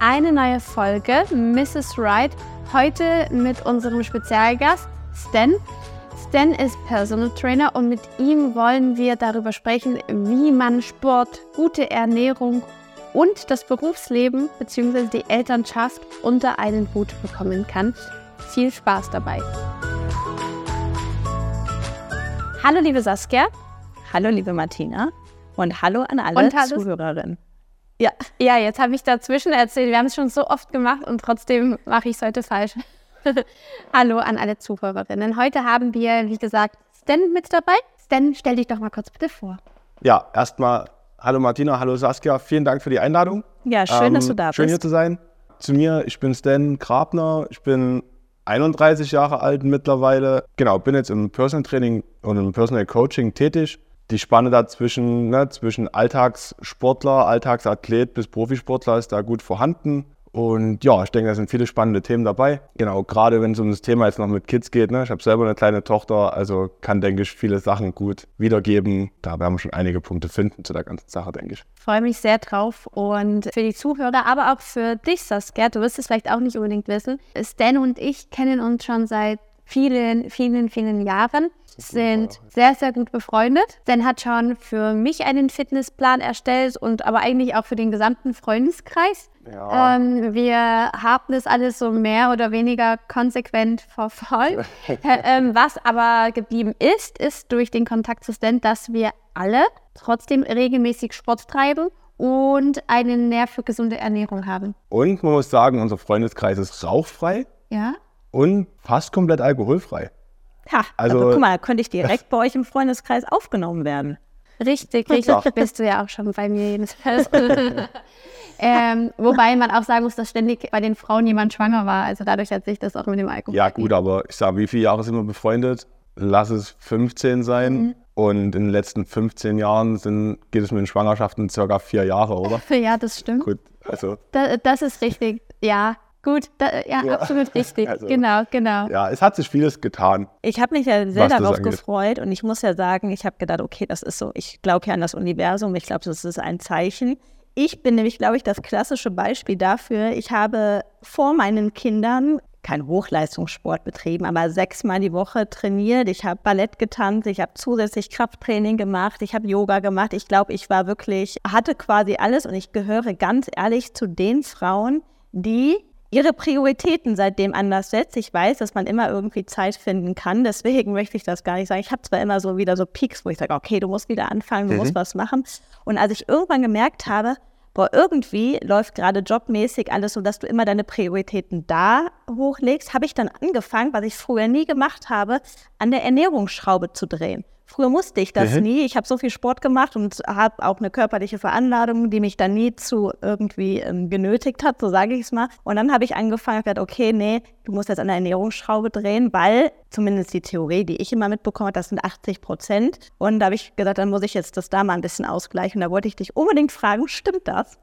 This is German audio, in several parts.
eine neue Folge Mrs. Right. Heute mit unserem Spezialgast Stan. Stan ist Personal Trainer und mit ihm wollen wir darüber sprechen, wie man Sport, gute Ernährung und das Berufsleben bzw. die Elternschaft unter einen Hut bekommen kann. Viel Spaß dabei. Hallo liebe Saskia. Hallo liebe Martina und hallo an alle Zuhörerinnen. Ja, ja jetzt habe ich dazwischen erzählt, wir haben es schon so oft gemacht und trotzdem mache ich es heute falsch. hallo an alle Zuhörerinnen. Heute haben wir, wie gesagt, Stan mit dabei. Stan, stell dich doch mal kurz bitte vor. Ja, erstmal hallo Martina, hallo Saskia, vielen Dank für die Einladung. Ja, schön, ähm, dass du da bist. Schön hier zu sein. Zu mir, ich bin Stan Grabner, ich bin 31 Jahre alt mittlerweile. Genau, bin jetzt im Personal Training und im Personal Coaching tätig. Die Spanne dazwischen, ne, zwischen Alltagssportler, Alltagsathlet bis Profisportler ist da gut vorhanden. Und ja, ich denke, da sind viele spannende Themen dabei. Genau, gerade wenn es um das Thema jetzt noch mit Kids geht. Ne? Ich habe selber eine kleine Tochter, also kann, denke ich, viele Sachen gut wiedergeben. Da werden wir schon einige Punkte finden zu der ganzen Sache, denke ich. Freue mich sehr drauf. Und für die Zuhörer, aber auch für dich, Saskia, du wirst es vielleicht auch nicht unbedingt wissen. Stan und ich kennen uns schon seit vielen, vielen, vielen Jahren sind sehr, sehr gut befreundet. Dan hat schon für mich einen Fitnessplan erstellt und aber eigentlich auch für den gesamten Freundeskreis. Ja. Ähm, wir haben das alles so mehr oder weniger konsequent verfolgt. ähm, was aber geblieben ist, ist durch den Kontakt zu Stan, dass wir alle trotzdem regelmäßig Sport treiben und einen Nerv für gesunde Ernährung haben. Und man muss sagen, unser Freundeskreis ist rauchfrei. Ja. Und fast komplett alkoholfrei. Ha, also, aber guck mal, könnte ich direkt bei euch im Freundeskreis aufgenommen werden. Richtig, richtig. Ja. Bist du ja auch schon bei mir jedenfalls. ähm, wobei man auch sagen muss, dass ständig bei den Frauen jemand schwanger war. Also dadurch hat sich das auch mit dem Alkohol. Ja, gut, aber ich sage, wie viele Jahre sind wir befreundet? Lass es 15 sein. Mhm. Und in den letzten 15 Jahren sind, geht es mit den Schwangerschaften circa vier Jahre, oder? Ja, das stimmt. Gut, also. Da, das ist richtig, ja. Gut, da, ja, ja, absolut richtig. Also, genau, genau. Ja, es hat sich vieles getan. Ich habe mich ja sehr darauf gefreut und ich muss ja sagen, ich habe gedacht, okay, das ist so, ich glaube ja an das Universum, ich glaube, das ist ein Zeichen. Ich bin nämlich, glaube ich, das klassische Beispiel dafür. Ich habe vor meinen Kindern kein Hochleistungssport betrieben, aber sechsmal die Woche trainiert. Ich habe Ballett getanzt, ich habe zusätzlich Krafttraining gemacht, ich habe Yoga gemacht. Ich glaube, ich war wirklich, hatte quasi alles und ich gehöre ganz ehrlich zu den Frauen, die ihre Prioritäten seitdem anders setzt. Ich weiß, dass man immer irgendwie Zeit finden kann. Deswegen möchte ich das gar nicht sagen. Ich habe zwar immer so wieder so Peaks, wo ich sage, okay, du musst wieder anfangen, du mhm. musst was machen. Und als ich irgendwann gemerkt habe, boah, irgendwie läuft gerade jobmäßig alles so, dass du immer deine Prioritäten da hochlegst, habe ich dann angefangen, was ich früher nie gemacht habe, an der Ernährungsschraube zu drehen. Früher musste ich das mhm. nie. Ich habe so viel Sport gemacht und habe auch eine körperliche Veranlagung, die mich dann nie zu irgendwie ähm, genötigt hat, so sage ich es mal. Und dann habe ich angefangen, gesagt, okay, nee, du musst jetzt an der Ernährungsschraube drehen, weil zumindest die Theorie, die ich immer mitbekomme, das sind 80 Prozent. Und da habe ich gesagt, dann muss ich jetzt das da mal ein bisschen ausgleichen. Da wollte ich dich unbedingt fragen, stimmt das?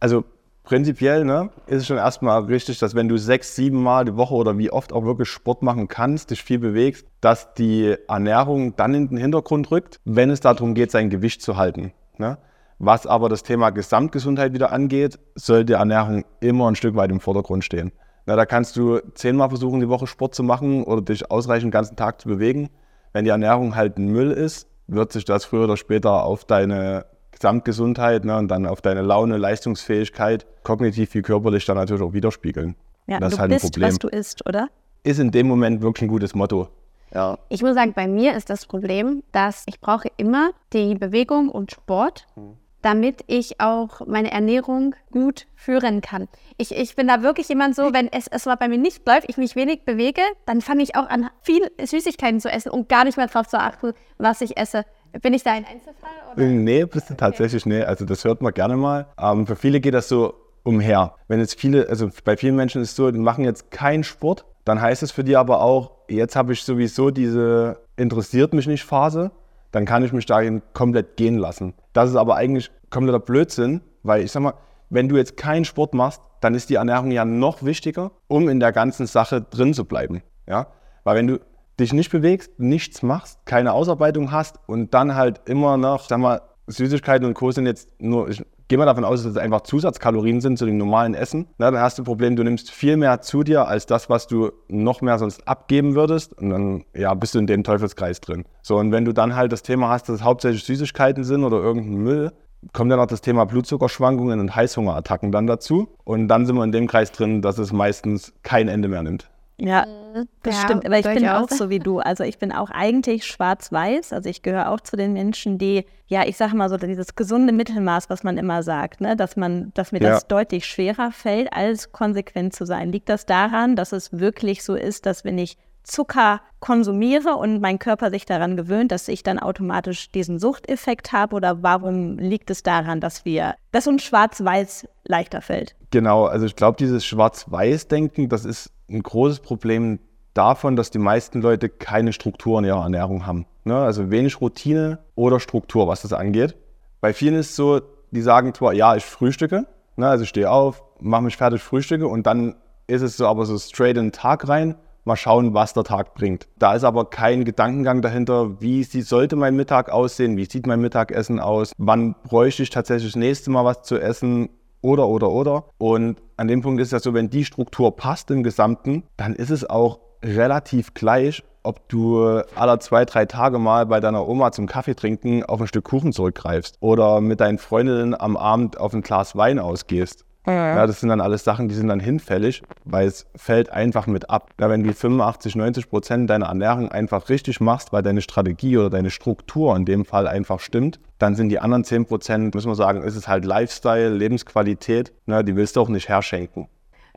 Also prinzipiell ne, ist es schon erstmal richtig, dass wenn du sechs, sieben Mal die Woche oder wie oft auch wirklich Sport machen kannst, dich viel bewegst, dass die Ernährung dann in den Hintergrund rückt, wenn es darum geht, sein Gewicht zu halten. Ne? Was aber das Thema Gesamtgesundheit wieder angeht, sollte Ernährung immer ein Stück weit im Vordergrund stehen. Na, da kannst du zehnmal versuchen, die Woche Sport zu machen oder dich ausreichend den ganzen Tag zu bewegen. Wenn die Ernährung halt ein Müll ist, wird sich das früher oder später auf deine Gesamtgesundheit ne, und dann auf deine Laune, Leistungsfähigkeit, kognitiv wie körperlich dann natürlich auch widerspiegeln. Ja, das du ist halt bist, ein Problem. was du isst, oder? Ist in dem Moment wirklich ein gutes Motto. Ja. Ich muss sagen, bei mir ist das Problem, dass ich brauche immer die Bewegung und Sport, hm. damit ich auch meine Ernährung gut führen kann. Ich, ich bin da wirklich jemand so, wenn es, es mal bei mir nicht läuft, ich mich wenig bewege, dann fange ich auch an, viel Süßigkeiten zu essen und gar nicht mehr darauf zu achten, was ich esse. Bin ich da ein Einzelfall? Oder? Nee, bist du tatsächlich okay. nee. Also das hört man gerne mal. Ähm, für viele geht das so umher. Wenn jetzt viele, also bei vielen Menschen ist es so, die machen jetzt keinen Sport, dann heißt es für die aber auch, jetzt habe ich sowieso diese interessiert mich nicht Phase, dann kann ich mich dahin komplett gehen lassen. Das ist aber eigentlich kompletter Blödsinn, weil ich sag mal, wenn du jetzt keinen Sport machst, dann ist die Ernährung ja noch wichtiger, um in der ganzen Sache drin zu bleiben. Ja? Weil wenn du dich nicht bewegst, nichts machst, keine Ausarbeitung hast und dann halt immer noch, sag mal, Süßigkeiten und Co. sind jetzt nur, ich gehe mal davon aus, dass es einfach Zusatzkalorien sind zu dem normalen Essen. Na, dann hast du ein Problem, du nimmst viel mehr zu dir als das, was du noch mehr sonst abgeben würdest. Und dann ja, bist du in dem Teufelskreis drin. So, und wenn du dann halt das Thema hast, dass es hauptsächlich Süßigkeiten sind oder irgendein Müll, kommt dann noch das Thema Blutzuckerschwankungen und Heißhungerattacken dann dazu. Und dann sind wir in dem Kreis drin, dass es meistens kein Ende mehr nimmt. Ja, mhm. das ja, stimmt. Aber ich bin auch so wie du. Also ich bin auch eigentlich schwarz-weiß. Also ich gehöre auch zu den Menschen, die, ja, ich sage mal so, dieses gesunde Mittelmaß, was man immer sagt, ne, dass man, dass mir ja. das deutlich schwerer fällt, als konsequent zu sein. Liegt das daran, dass es wirklich so ist, dass wenn ich Zucker konsumiere und mein Körper sich daran gewöhnt, dass ich dann automatisch diesen Suchteffekt habe? Oder warum liegt es daran, dass wir, dass uns Schwarz-Weiß leichter fällt? Genau, also ich glaube, dieses Schwarz-Weiß-Denken, das ist ein großes Problem davon, dass die meisten Leute keine Struktur in ihrer Ernährung haben. Ne? Also wenig Routine oder Struktur, was das angeht. Bei vielen ist es so, die sagen zwar, ja, ich frühstücke, ne? also ich stehe auf, mache mich fertig, frühstücke und dann ist es so aber so straight in den Tag rein, mal schauen, was der Tag bringt. Da ist aber kein Gedankengang dahinter, wie sollte mein Mittag aussehen, wie sieht mein Mittagessen aus, wann bräuchte ich tatsächlich das nächste Mal was zu essen oder, oder, oder. Und an dem Punkt ist ja so, wenn die Struktur passt im Gesamten, dann ist es auch relativ gleich, ob du alle zwei, drei Tage mal bei deiner Oma zum Kaffee trinken auf ein Stück Kuchen zurückgreifst oder mit deinen Freundinnen am Abend auf ein Glas Wein ausgehst. Ja, das sind dann alles Sachen, die sind dann hinfällig, weil es fällt einfach mit ab. Ja, wenn du 85, 90 Prozent deiner Ernährung einfach richtig machst, weil deine Strategie oder deine Struktur in dem Fall einfach stimmt, dann sind die anderen 10 Prozent, müssen wir sagen, ist es halt Lifestyle, Lebensqualität, ne, die willst du auch nicht herschenken.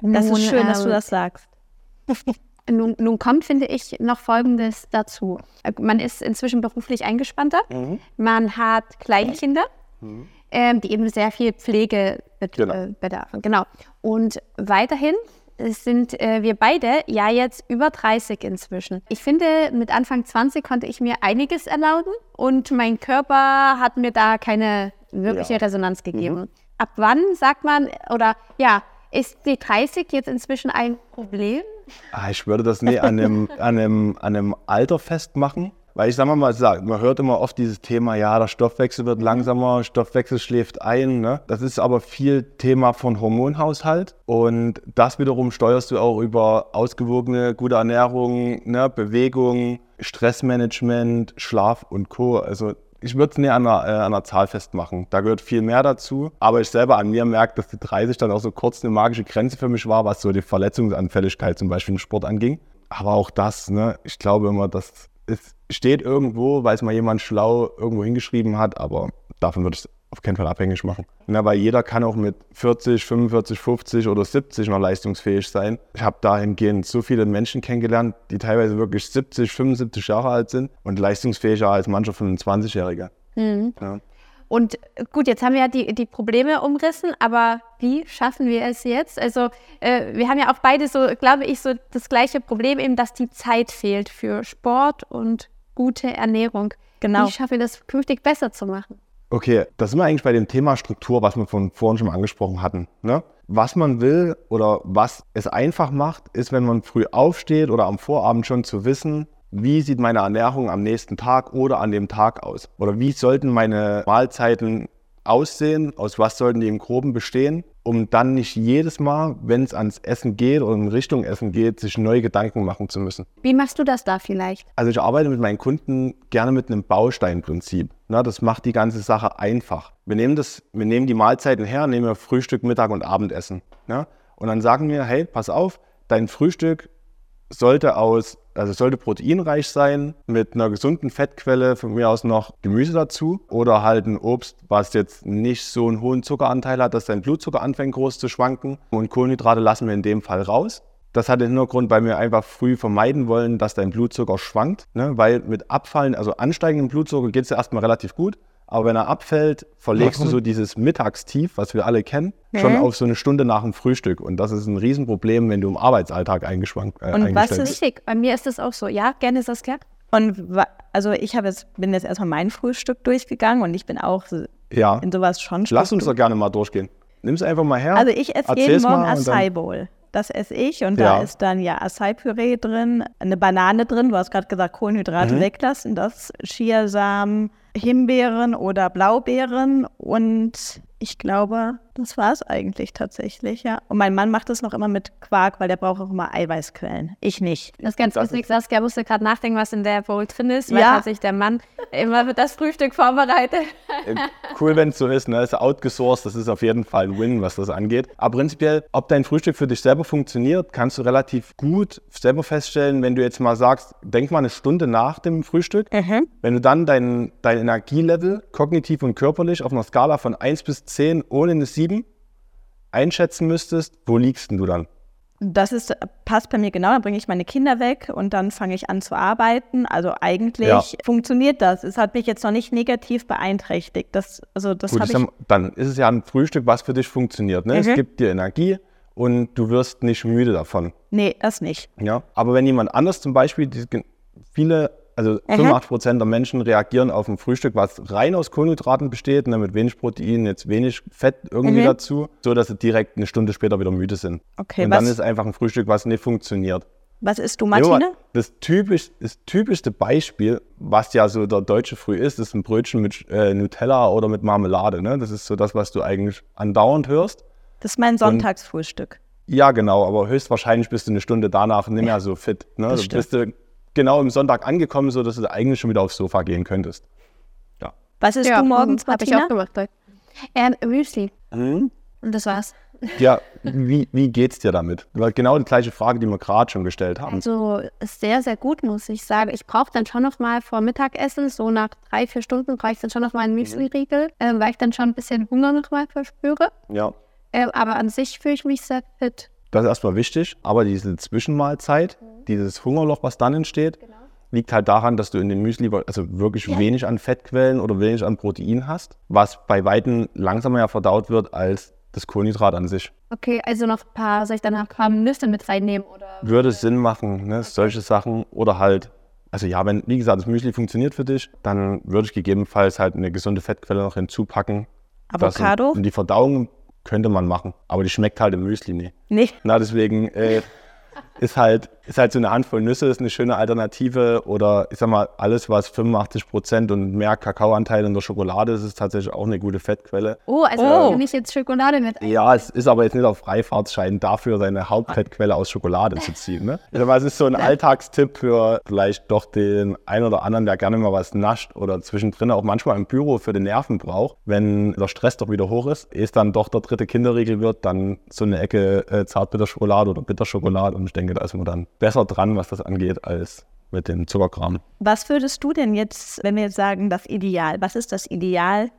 Das ist schön, dass du das sagst. Nun, nun, kommt, finde ich, noch Folgendes dazu. Man ist inzwischen beruflich eingespannter. Mhm. Man hat Kleinkinder. Mhm ähm, die eben sehr viel Pflege genau. äh, bedarfen. Genau. Und weiterhin sind äh, wir beide ja jetzt über 30 inzwischen. Ich finde, mit Anfang 20 konnte ich mir einiges erlauben und mein Körper hat mir da keine wirkliche ja. Resonanz gegeben. Mhm. Ab wann sagt man, oder ja, ist die 30 jetzt inzwischen ein Problem? Ah, ich würde das nie an einem, an, einem, an einem Alter festmachen. Weil ich sage mal, man hört immer oft dieses Thema, ja, der Stoffwechsel wird langsamer, Stoffwechsel schläft ein. Ne? Das ist aber viel Thema von Hormonhaushalt. Und das wiederum steuerst du auch über ausgewogene, gute Ernährung, ne? Bewegung, Stressmanagement, Schlaf und Co. Also ich würde es nicht an einer, äh, einer Zahl festmachen. Da gehört viel mehr dazu. Aber ich selber an mir merke, dass die 30 dann auch so kurz eine magische Grenze für mich war, was so die Verletzungsanfälligkeit zum Beispiel im Sport anging. Aber auch das, ne, ich glaube immer, dass es steht irgendwo, weil es mal jemand schlau irgendwo hingeschrieben hat, aber davon würde ich es auf keinen Fall abhängig machen. Ja, weil jeder kann auch mit 40, 45, 50 oder 70 noch leistungsfähig sein. Ich habe dahingehend so viele Menschen kennengelernt, die teilweise wirklich 70, 75 Jahre alt sind und leistungsfähiger als mancher 25-Jährige. Mhm. Ja. Und gut, jetzt haben wir ja die, die Probleme umrissen, aber wie schaffen wir es jetzt? Also äh, wir haben ja auch beide so, glaube ich, so das gleiche Problem eben, dass die Zeit fehlt für Sport und gute Ernährung. Genau. Wie schaffen wir das künftig besser zu machen? Okay, da sind wir eigentlich bei dem Thema Struktur, was wir von vorhin schon mal angesprochen hatten. Ne? Was man will oder was es einfach macht, ist, wenn man früh aufsteht oder am Vorabend schon zu wissen, wie sieht meine Ernährung am nächsten Tag oder an dem Tag aus? Oder wie sollten meine Mahlzeiten aussehen? Aus was sollten die im Groben bestehen? Um dann nicht jedes Mal, wenn es ans Essen geht oder in Richtung Essen geht, sich neue Gedanken machen zu müssen. Wie machst du das da vielleicht? Also ich arbeite mit meinen Kunden gerne mit einem Bausteinprinzip. Na, das macht die ganze Sache einfach. Wir nehmen, das, wir nehmen die Mahlzeiten her, nehmen wir Frühstück, Mittag und Abendessen. Ja? Und dann sagen wir, hey, pass auf, dein Frühstück sollte aus, also sollte proteinreich sein, mit einer gesunden Fettquelle, von mir aus noch Gemüse dazu oder halt ein Obst, was jetzt nicht so einen hohen Zuckeranteil hat, dass dein Blutzucker anfängt groß zu schwanken. Und Kohlenhydrate lassen wir in dem Fall raus. Das hat den Hintergrund, weil wir einfach früh vermeiden wollen, dass dein Blutzucker schwankt, ne? weil mit Abfallen, also ansteigendem Blutzucker geht es ja erstmal relativ gut. Aber wenn er abfällt, verlegst Warum? du so dieses Mittagstief, was wir alle kennen, mhm. schon auf so eine Stunde nach dem Frühstück. Und das ist ein Riesenproblem, wenn du im Arbeitsalltag eingeschwankt äh, Und was ist wichtig? Bei mir ist das auch so. Ja, gerne Saskia. Und also ich jetzt, bin jetzt erstmal mein Frühstück durchgegangen und ich bin auch ja. in sowas schon Lass uns doch gerne mal durchgehen. Nimm es einfach mal her. Also ich esse jeden Morgen Acai Bowl. Das esse ich und ja. da ist dann ja Acai-Püree drin, eine Banane drin. Du hast gerade gesagt, Kohlenhydrate mhm. weglassen, das Chiasamen, Himbeeren oder Blaubeeren und ich glaube, das war es eigentlich tatsächlich, ja. Und mein Mann macht das noch immer mit Quark, weil der braucht auch immer Eiweißquellen. Ich nicht. Das ist ganz witzig. Saskia musste gerade nachdenken, was in der Bowl drin ist, weil ja. tatsächlich der Mann immer wird das Frühstück vorbereitet. Äh, cool, wenn es so ist. Ne? Ist outgesourced. Das ist auf jeden Fall ein Win, was das angeht. Aber prinzipiell, ob dein Frühstück für dich selber funktioniert, kannst du relativ gut selber feststellen, wenn du jetzt mal sagst, denk mal eine Stunde nach dem Frühstück. Mhm. Wenn du dann dein, dein Energielevel kognitiv und körperlich auf einer Skala von 1 bis 10 ohne eine 7 einschätzen müsstest, wo liegst du dann? Das ist, passt bei mir genau, dann bringe ich meine Kinder weg und dann fange ich an zu arbeiten. Also eigentlich ja. funktioniert das. Es hat mich jetzt noch nicht negativ beeinträchtigt. Das, also das Gut, ich sag, dann ist es ja ein Frühstück, was für dich funktioniert. Ne? Mhm. Es gibt dir Energie und du wirst nicht müde davon. Nee, das nicht. Ja, aber wenn jemand anders zum Beispiel, die, viele also 85 Prozent der Menschen reagieren auf ein Frühstück, was rein aus Kohlenhydraten besteht, ne, mit wenig Protein, jetzt wenig Fett irgendwie mhm. dazu, so dass sie direkt eine Stunde später wieder müde sind. Okay, Und dann ist einfach ein Frühstück, was nicht funktioniert. Was isst du, Martine? Das, typisch, das typischste Beispiel, was ja so der deutsche Früh ist, ist ein Brötchen mit äh, Nutella oder mit Marmelade. Ne? Das ist so das, was du eigentlich andauernd hörst. Das ist mein Sonntagsfrühstück. Und, ja, genau, aber höchstwahrscheinlich bist du eine Stunde danach nicht mehr so fit. Ne? Du bist du genau im Sonntag angekommen, sodass du eigentlich schon wieder aufs Sofa gehen könntest. Ja. Was isst ja, du morgens, Habe ich auch gemacht. Ähm, Müsli. Mhm. Und das war's. Ja, wie, wie geht's dir damit? Genau die gleiche Frage, die wir gerade schon gestellt haben. Also sehr, sehr gut, muss ich sagen. Ich brauche dann schon noch mal vor Mittagessen, so nach drei, vier Stunden brauche ich dann schon noch mal einen Müsli-Riegel, äh, weil ich dann schon ein bisschen Hunger noch mal verspüre. Ja. Äh, aber an sich fühle ich mich sehr fit. Das ist erstmal wichtig, aber diese Zwischenmahlzeit, mhm. Dieses Hungerloch, was dann entsteht, genau. liegt halt daran, dass du in dem Müsli also wirklich ja. wenig an Fettquellen oder wenig an Protein hast, was bei Weitem langsamer ja verdaut wird als das Kohlenhydrat an sich. Okay, also noch ein paar, soll ich dann noch ein paar Nüsse mit reinnehmen? Oder? Würde Sinn machen, ne? Okay. solche Sachen. Oder halt, also ja, wenn, wie gesagt, das Müsli funktioniert für dich, dann würde ich gegebenenfalls halt eine gesunde Fettquelle noch hinzupacken. Avocado? Um die Verdauung könnte man machen, aber die schmeckt halt im Müsli nicht. Nee. Na, deswegen äh, ist halt, ist halt so eine Handvoll Nüsse, ist eine schöne Alternative. Oder ich sag mal, alles, was 85 Prozent und mehr Kakaoanteil in der Schokolade ist, ist tatsächlich auch eine gute Fettquelle. Oh, also oh. nehme ich jetzt Schokolade mit. Ja, es ist aber jetzt nicht auf Freifahrtschein dafür, seine Hauptfettquelle aus Schokolade zu ziehen. Ne? Ich sag mal, es ist so ein Alltagstipp für vielleicht doch den einen oder anderen, der gerne mal was nascht oder zwischendrin auch manchmal im Büro für den Nerven braucht. Wenn der Stress doch wieder hoch ist, ehe es dann doch der dritte Kinderriegel wird, dann so eine Ecke äh, Zartbitterschokolade oder Bitterschokolade und ich denke, da ist man dann besser dran, was das angeht, als mit dem Zuckerkram. Was würdest du denn jetzt, wenn wir jetzt sagen, das Ideal, was ist das ideale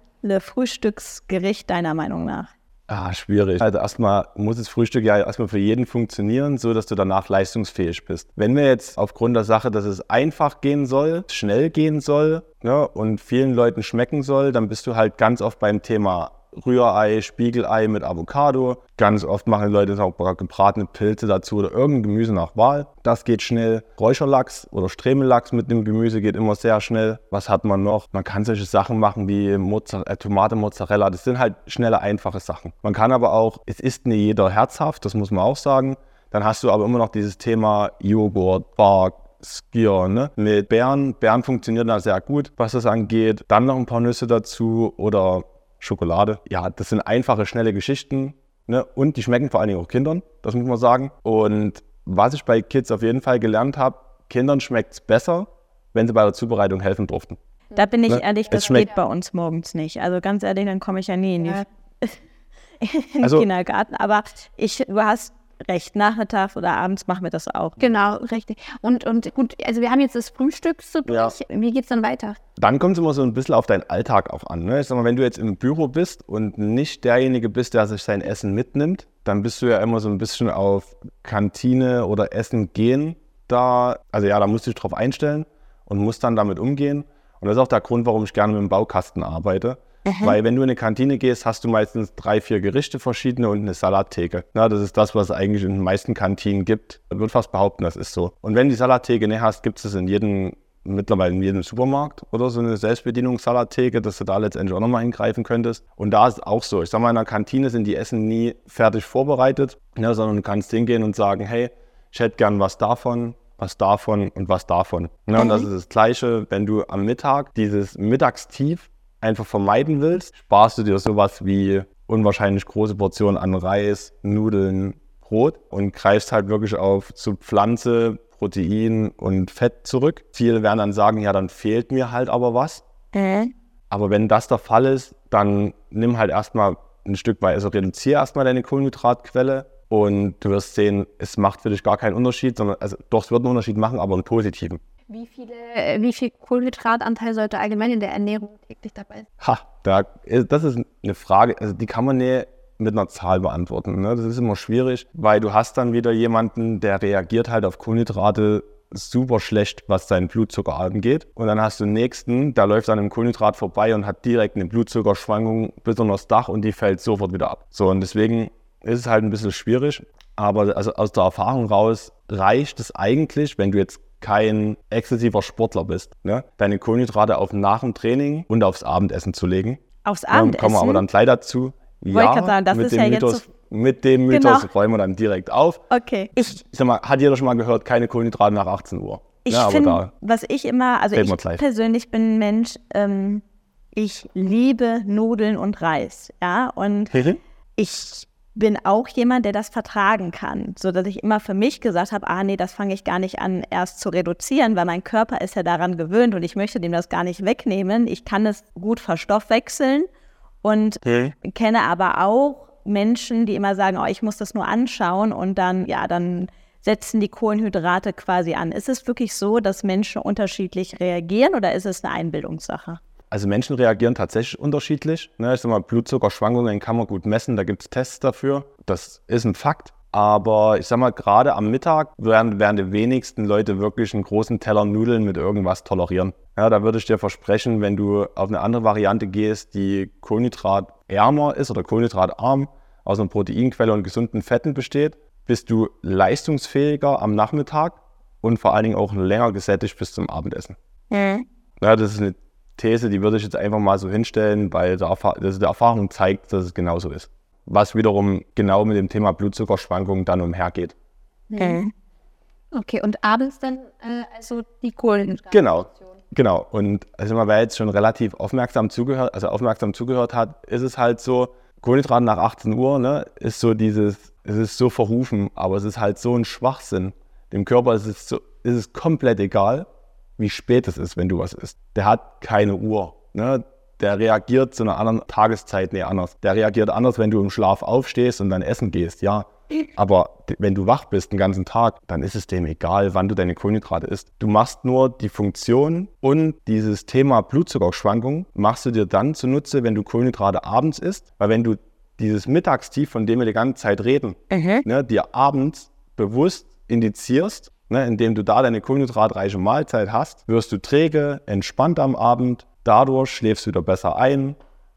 Frühstücksgericht deiner Meinung nach? Ah, schwierig. Also erstmal muss das Frühstück ja erstmal für jeden funktionieren, so dass du danach leistungsfähig bist. Wenn wir jetzt aufgrund der Sache, dass es einfach gehen soll, schnell gehen soll ja, und vielen Leuten schmecken soll, dann bist du halt ganz oft beim Thema Rührei, Spiegelei mit Avocado. Ganz oft machen die Leute auch gebratene Pilze dazu oder irgendein Gemüse nach Wahl. Das geht schnell. Räucherlachs oder Stremellachs mit dem Gemüse geht immer sehr schnell. Was hat man noch? Man kann solche Sachen machen wie Mozzarella, äh, Tomate, Mozzarella. Das sind halt schnelle, einfache Sachen. Man kann aber auch, es ist nicht jeder herzhaft, das muss man auch sagen. Dann hast du aber immer noch dieses Thema Joghurt, Bark, Skier, ne? Mit Beeren. Beeren funktionieren da sehr gut, was das angeht. Dann noch ein paar Nüsse dazu oder Schokolade. Ja, das sind einfache, schnelle Geschichten. Ne? Und die schmecken vor allen Dingen auch Kindern, das muss man sagen. Und was ich bei Kids auf jeden Fall gelernt habe, Kindern schmeckt es besser, wenn sie bei der Zubereitung helfen durften. Da bin ich ne? ehrlich, das geht bei uns morgens nicht. Also ganz ehrlich, dann komme ich ja nie in, die, ja. in den also, Kindergarten. Aber ich, du hast recht, nachmittags oder abends machen wir das auch. Genau, richtig. Und, und gut, also wir haben jetzt das Frühstück so durch. Ja. Wie geht es dann weiter? Dann kommt es immer so ein bisschen auf deinen Alltag auch an. Ne? Ich sag mal, wenn du jetzt im Büro bist und nicht derjenige bist, der sich sein Essen mitnimmt, dann bist du ja immer so ein bisschen auf Kantine oder Essen gehen da. Also ja, da musst du dich drauf einstellen und musst dann damit umgehen. Und das ist auch der Grund, warum ich gerne mit dem Baukasten arbeite Mhm. Weil wenn du in eine Kantine gehst, hast du meistens drei, vier Gerichte verschiedene und eine Salattheke. Na, das ist das, was es eigentlich in den meisten Kantinen gibt. Ich würde fast behaupten, das ist so. Und wenn die Salattheke nicht hast, gibt es in jedem mittlerweile in jedem Supermarkt oder so eine Selbstbedienungssalattheke, dass du da letztendlich auch nochmal hingreifen könntest. Und da ist es auch so. Ich sag mal, in der Kantine sind die Essen nie fertig vorbereitet, ne, sondern du kannst hingehen und sagen, hey, ich hätte gern was davon, was davon und was davon. Ja, und das ist das Gleiche, wenn du am Mittag dieses Mittagstief einfach vermeiden willst, sparst du dir sowas wie unwahrscheinlich große Portionen an Reis, Nudeln, Brot und greifst halt wirklich auf zu Pflanze, Protein und Fett zurück. Viele werden dann sagen, ja, dann fehlt mir halt aber was. Mhm. Aber wenn das der Fall ist, dann nimm halt erstmal ein Stück weit, also reduziere erstmal deine Kohlenhydratquelle und du wirst sehen, es macht für dich gar keinen Unterschied, sondern, also doch, es wird einen Unterschied machen, aber einen positiven. Wie, viele, äh, wie viel Kohlenhydratanteil sollte allgemein in der Ernährung täglich dabei sein? Ha, da, das ist eine Frage, also die kann man nicht mit einer Zahl beantworten. Ne? Das ist immer schwierig, weil du hast dann wieder jemanden, der reagiert halt auf Kohlenhydrate super schlecht, was seinen Blutzucker angeht. Und dann hast du den nächsten, der läuft an einem Kohlenhydrat vorbei und hat direkt eine Blutzuckerschwankung bis unter das Dach und die fällt sofort wieder ab. So, und deswegen ist es halt ein bisschen schwierig. Aber also aus der Erfahrung raus reicht es eigentlich, wenn du jetzt kein exzessiver Sportler bist, ne? deine Kohlenhydrate auf nach dem Training und aufs Abendessen zu legen. Aufs Abendessen? kommen wir aber dann gleich dazu. Ja, sagen, das ist ja Mythos, jetzt so mit dem Mythos genau. räumen wir dann direkt auf. Okay. Ich, ich sag mal, hat jeder schon mal gehört, keine Kohlenhydrate nach 18 Uhr? Ich ja, finde, was ich immer, also ich persönlich bin ein Mensch, ähm, ich liebe Nudeln und Reis, ja, und ich bin auch jemand, der das vertragen kann, so dass ich immer für mich gesagt habe, ah nee, das fange ich gar nicht an erst zu reduzieren, weil mein Körper ist ja daran gewöhnt und ich möchte dem das gar nicht wegnehmen. Ich kann es gut verstoffwechseln und hey. kenne aber auch Menschen, die immer sagen, oh, ich muss das nur anschauen und dann, ja, dann setzen die Kohlenhydrate quasi an. Ist es wirklich so, dass Menschen unterschiedlich reagieren oder ist es eine Einbildungssache? Also Menschen reagieren tatsächlich unterschiedlich. Ne? Ich sag mal, Blutzuckerschwankungen kann man gut messen, da gibt es Tests dafür. Das ist ein Fakt. Aber ich sag mal, gerade am Mittag werden, werden die wenigsten Leute wirklich einen großen Teller Nudeln mit irgendwas tolerieren. Ja, da würde ich dir versprechen, wenn du auf eine andere Variante gehst, die kohlenhydratärmer ist oder kohlenhydratarm, aus einer Proteinquelle und gesunden Fetten besteht, bist du leistungsfähiger am Nachmittag und vor allen Dingen auch länger gesättigt bis zum Abendessen. Mhm. Ja, das ist eine These, die würde ich jetzt einfach mal so hinstellen, weil die, Erfahrung zeigt, dass es genauso ist was wiederum genau mit dem Thema Blutzuckerschwankungen dann umhergeht. Mhm. Okay, und abends dann äh, also die Kohlenhydrate. Genau, genau. Und also wer jetzt schon relativ aufmerksam zugehört, also aufmerksam zugehört hat, ist es halt so, Kohlenhydrate nach 18 Uhr, ne, ist so dieses, es ist so verrufen, aber es ist halt so ein Schwachsinn. Dem Körper ist es, so, ist es komplett egal, wie spät es ist, wenn du was isst. Der hat keine Uhr. Ne? der reagiert zu einer anderen Tageszeit nicht anders. Der reagiert anders, wenn du im Schlaf aufstehst und dann essen gehst, ja. Aber wenn du wach bist den ganzen Tag, dann ist es dem egal, wann du deine Kohlenhydrate isst. Du machst nur die Funktion und dieses Thema Blutzuckerschwankung machst du dir dann zunutze, wenn du Kohlenhydrate abends isst. Weil wenn du dieses Mittagstief, von dem wir die ganze Zeit reden, mhm. ne, dir abends bewusst indizierst, ne, indem du da deine kohlenhydratreiche Mahlzeit hast, wirst du träge, entspannt am Abend, Dadurch schläfst du wieder besser ein,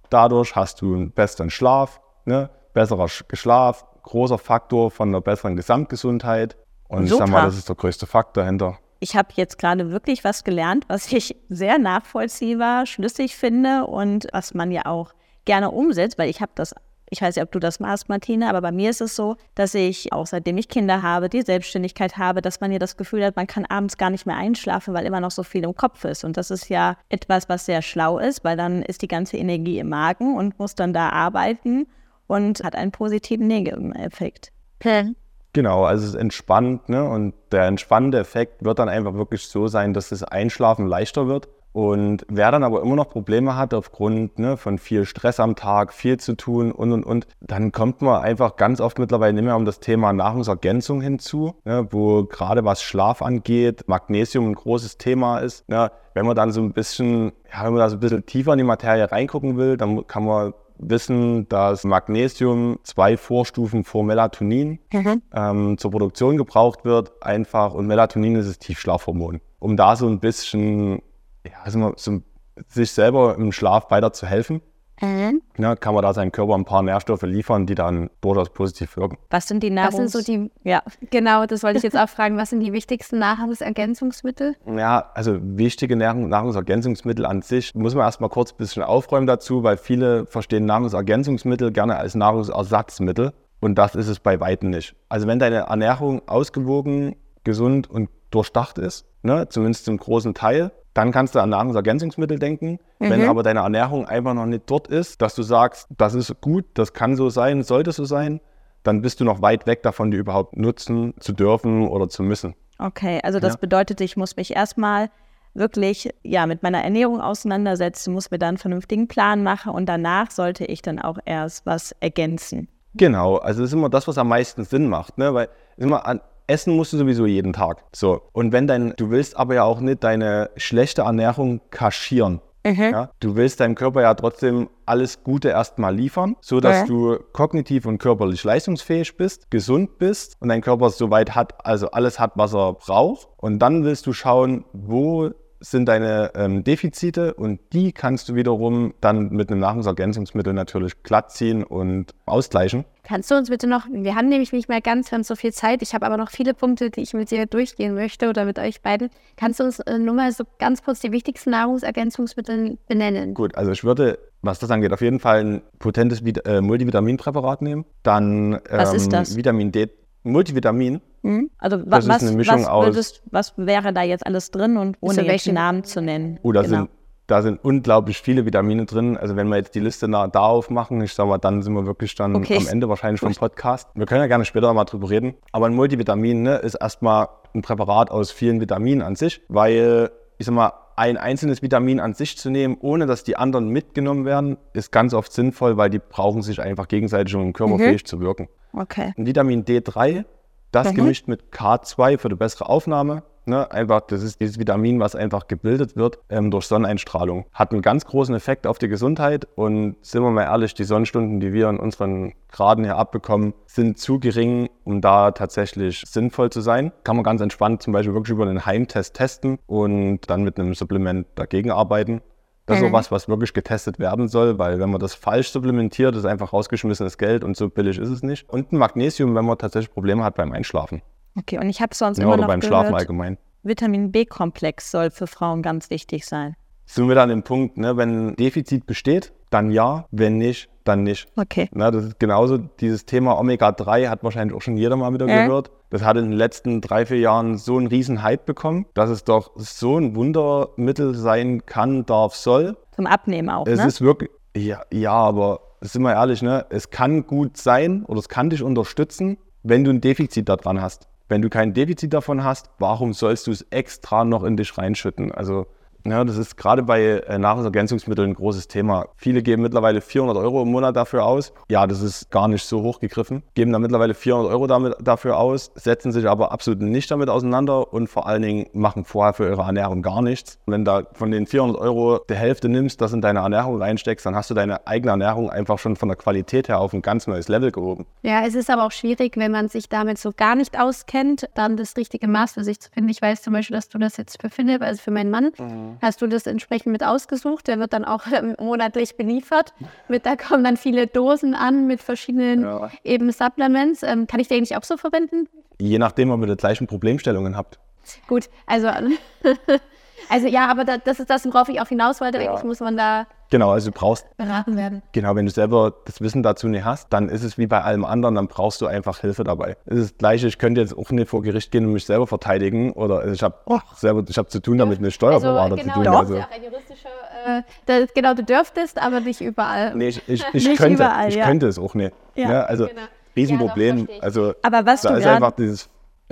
dadurch hast du einen besseren Schlaf, ne? besserer Schlaf, großer Faktor von einer besseren Gesamtgesundheit. Und Super. ich sag mal, das ist der größte Faktor dahinter. Ich habe jetzt gerade wirklich was gelernt, was ich sehr nachvollziehbar, schlüssig finde und was man ja auch gerne umsetzt, weil ich habe das ich weiß nicht, ob du das machst, Martina, aber bei mir ist es so, dass ich, auch seitdem ich Kinder habe, die Selbstständigkeit habe, dass man ja das Gefühl hat, man kann abends gar nicht mehr einschlafen, weil immer noch so viel im Kopf ist. Und das ist ja etwas, was sehr schlau ist, weil dann ist die ganze Energie im Magen und muss dann da arbeiten und hat einen positiven Nebeneffekt. Okay. Genau, also es ist entspannt ne? und der entspannende Effekt wird dann einfach wirklich so sein, dass das Einschlafen leichter wird und wer dann aber immer noch Probleme hat aufgrund ne, von viel Stress am Tag, viel zu tun und und und, dann kommt man einfach ganz oft mittlerweile nicht mehr um das Thema Nahrungsergänzung hinzu, ne, wo gerade was Schlaf angeht, Magnesium ein großes Thema ist. Ne. Wenn man dann so ein bisschen, ja, wenn man da so ein bisschen tiefer in die Materie reingucken will, dann kann man wissen, dass Magnesium zwei Vorstufen vor Melatonin mhm. ähm, zur Produktion gebraucht wird, einfach und Melatonin ist das Tiefschlafhormon. Um da so ein bisschen ja, also so, sich selber im Schlaf weiter zu helfen. Mhm. Ja, kann man da seinem Körper ein paar Nährstoffe liefern, die dann durchaus positiv wirken. Was sind die Nahrungs... Was sind so die, ja, genau, das wollte ich jetzt auch fragen. Was sind die wichtigsten Nahrungsergänzungsmittel? Ja, also wichtige Nahrung, Nahrungsergänzungsmittel an sich muss man erstmal kurz ein bisschen aufräumen dazu, weil viele verstehen Nahrungsergänzungsmittel gerne als Nahrungsersatzmittel und das ist es bei Weitem nicht. Also wenn deine Ernährung ausgewogen, gesund und durchdacht ist, ne? zumindest zum großen Teil. Dann kannst du an Nahrungsergänzungsmittel denken. Mhm. Wenn aber deine Ernährung einfach noch nicht dort ist, dass du sagst, das ist gut, das kann so sein, sollte so sein, dann bist du noch weit weg davon, die überhaupt nutzen zu dürfen oder zu müssen. Okay, also das ja. bedeutet, ich muss mich erstmal wirklich ja mit meiner Ernährung auseinandersetzen, muss mir dann einen vernünftigen Plan machen und danach sollte ich dann auch erst was ergänzen. Genau, also das ist immer das, was am meisten Sinn macht, ne? weil immer an, Essen musst du sowieso jeden Tag. So. Und wenn dein, du willst aber ja auch nicht deine schlechte Ernährung kaschieren. Mhm. Ja? Du willst deinem Körper ja trotzdem alles Gute erstmal liefern, sodass mhm. du kognitiv und körperlich leistungsfähig bist, gesund bist und dein Körper soweit hat, also alles hat, was er braucht. Und dann willst du schauen, wo sind deine ähm, Defizite und die kannst du wiederum dann mit einem Nahrungsergänzungsmittel natürlich glatt ziehen und ausgleichen. Kannst du uns bitte noch, wir haben nämlich nicht mehr ganz, ganz so viel Zeit, ich habe aber noch viele Punkte, die ich mit dir durchgehen möchte oder mit euch beiden. Kannst du uns äh, nur mal so ganz kurz die wichtigsten Nahrungsergänzungsmittel benennen? Gut, also ich würde, was das angeht, auf jeden Fall ein potentes äh, Multivitaminpräparat nehmen. Dann ähm, was ist ähm, das? Vitamin D, Multivitamin. Mhm. Also das was, ist eine Mischung was, würdest, was wäre da jetzt alles drin und ohne jetzt Namen zu nennen? Oh, da, genau. sind, da sind unglaublich viele Vitamine drin. Also wenn wir jetzt die Liste da aufmachen, ich sag mal, dann sind wir wirklich dann okay. am Ende wahrscheinlich vom Podcast. Wir können ja gerne später mal drüber reden. Aber ein Multivitamin ne, ist erstmal ein Präparat aus vielen Vitaminen an sich, weil ich sag mal, ein einzelnes Vitamin an sich zu nehmen, ohne dass die anderen mitgenommen werden, ist ganz oft sinnvoll, weil die brauchen sich einfach gegenseitig, um körperfähig mhm. zu wirken. Okay. Ein Vitamin D3 das mhm. gemischt mit K2 für die bessere Aufnahme. Ne, einfach, das ist dieses Vitamin, was einfach gebildet wird ähm, durch Sonneneinstrahlung. Hat einen ganz großen Effekt auf die Gesundheit und sind wir mal ehrlich, die Sonnenstunden, die wir in unseren Graden hier abbekommen, sind zu gering, um da tatsächlich sinnvoll zu sein. Kann man ganz entspannt zum Beispiel wirklich über einen Heimtest testen und dann mit einem Supplement dagegen arbeiten. Das ist auch was, was wirklich getestet werden soll, weil wenn man das falsch supplementiert, ist einfach rausgeschmissenes Geld und so billig ist es nicht. Und ein Magnesium, wenn man tatsächlich Probleme hat beim Einschlafen. Okay, und ich habe sonst ja, immer oder noch beim gehört, Schlafen allgemein. Vitamin B-Komplex soll für Frauen ganz wichtig sein. Sind wir dann im Punkt, ne, wenn ein Defizit besteht, dann ja, wenn nicht, dann nicht. Okay. Na, das ist genauso dieses Thema Omega-3 hat wahrscheinlich auch schon jeder mal wieder äh. gehört. Das hat in den letzten drei, vier Jahren so einen riesen Hype bekommen, dass es doch so ein Wundermittel sein kann, darf, soll. Zum Abnehmen auch, Es ne? ist wirklich, ja, ja, aber sind wir ehrlich, ne? es kann gut sein oder es kann dich unterstützen, wenn du ein Defizit daran hast. Wenn du kein Defizit davon hast, warum sollst du es extra noch in dich reinschütten? Also ja, das ist gerade bei äh, Nahrungsergänzungsmitteln ein großes Thema. Viele geben mittlerweile 400 Euro im Monat dafür aus. Ja, das ist gar nicht so hochgegriffen. Geben da mittlerweile 400 Euro damit, dafür aus, setzen sich aber absolut nicht damit auseinander und vor allen Dingen machen vorher für ihre Ernährung gar nichts. Wenn da von den 400 Euro die Hälfte nimmst, das in deine Ernährung reinsteckst, dann hast du deine eigene Ernährung einfach schon von der Qualität her auf ein ganz neues Level gehoben. Ja, es ist aber auch schwierig, wenn man sich damit so gar nicht auskennt, dann das richtige Maß für sich zu finden. Ich weiß zum Beispiel, dass du das jetzt für Philipp, also für meinen Mann, mhm hast du das entsprechend mit ausgesucht. Der wird dann auch ähm, monatlich beliefert. Mit, da kommen dann viele Dosen an mit verschiedenen ja. eben Supplements. Ähm, kann ich den eigentlich auch so verwenden? Je nachdem, ob ihr die gleichen Problemstellungen habt. Gut, also Also ja, aber da, das ist das, worauf ich auch hinaus wollte. Eigentlich muss man da genau, also du brauchst beraten werden. Genau, wenn du selber das Wissen dazu nicht hast, dann ist es wie bei allem anderen, dann brauchst du einfach Hilfe dabei. Es ist das Gleiche, ich könnte jetzt auch nicht vor Gericht gehen und mich selber verteidigen oder ich habe oh. selber, ich habe zu tun, damit eine Steuerberater also, genau, zu tun. Doch. Also, ja auch ein juristischer, äh, das, genau, du dürftest, aber nicht überall. Nee, ich, ich, ich könnte, überall, ich ja. könnte es auch nicht. Ja, ja also genau. Riesenproblem. Ja, also aber was da du ist einfach dieses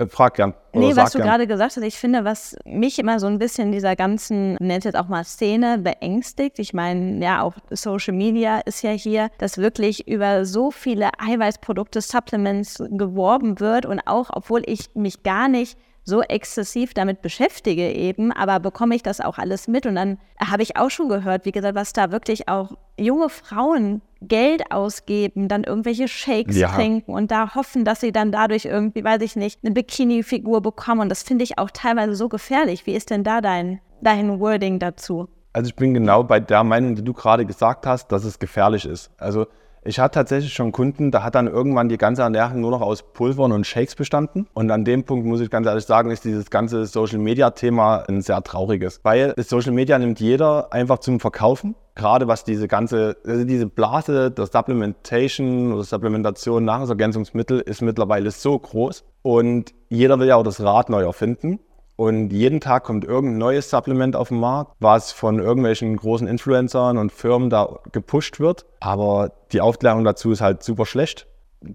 frag gern. Nee, was du gerade gesagt hast, ich finde, was mich immer so ein bisschen dieser ganzen, nennt jetzt auch mal Szene, beängstigt. Ich meine, ja, auch Social Media ist ja hier, dass wirklich über so viele Eiweißprodukte, Supplements geworben wird und auch, obwohl ich mich gar nicht so exzessiv damit beschäftige eben, aber bekomme ich das auch alles mit und dann habe ich auch schon gehört, wie gesagt, was da wirklich auch junge Frauen Geld ausgeben, dann irgendwelche Shakes ja. trinken und da hoffen, dass sie dann dadurch irgendwie, weiß ich nicht, eine Bikini-Figur bekommen und das finde ich auch teilweise so gefährlich. Wie ist denn da dein, dein Wording dazu? Also ich bin genau bei der Meinung, die du gerade gesagt hast, dass es gefährlich ist. Also ich hatte tatsächlich schon Kunden, da hat dann irgendwann die ganze Ernährung nur noch aus Pulvern und Shakes bestanden. Und an dem Punkt muss ich ganz ehrlich sagen, ist dieses ganze Social Media Thema ein sehr trauriges. Weil das Social Media nimmt jeder einfach zum Verkaufen. Gerade was diese ganze, also diese Blase der Supplementation oder Supplementation, Nahrungsergänzungsmittel ist mittlerweile so groß. Und jeder will ja auch das Rad neu erfinden. Und jeden Tag kommt irgendein neues Supplement auf den Markt, was von irgendwelchen großen Influencern und Firmen da gepusht wird. Aber die Aufklärung dazu ist halt super schlecht.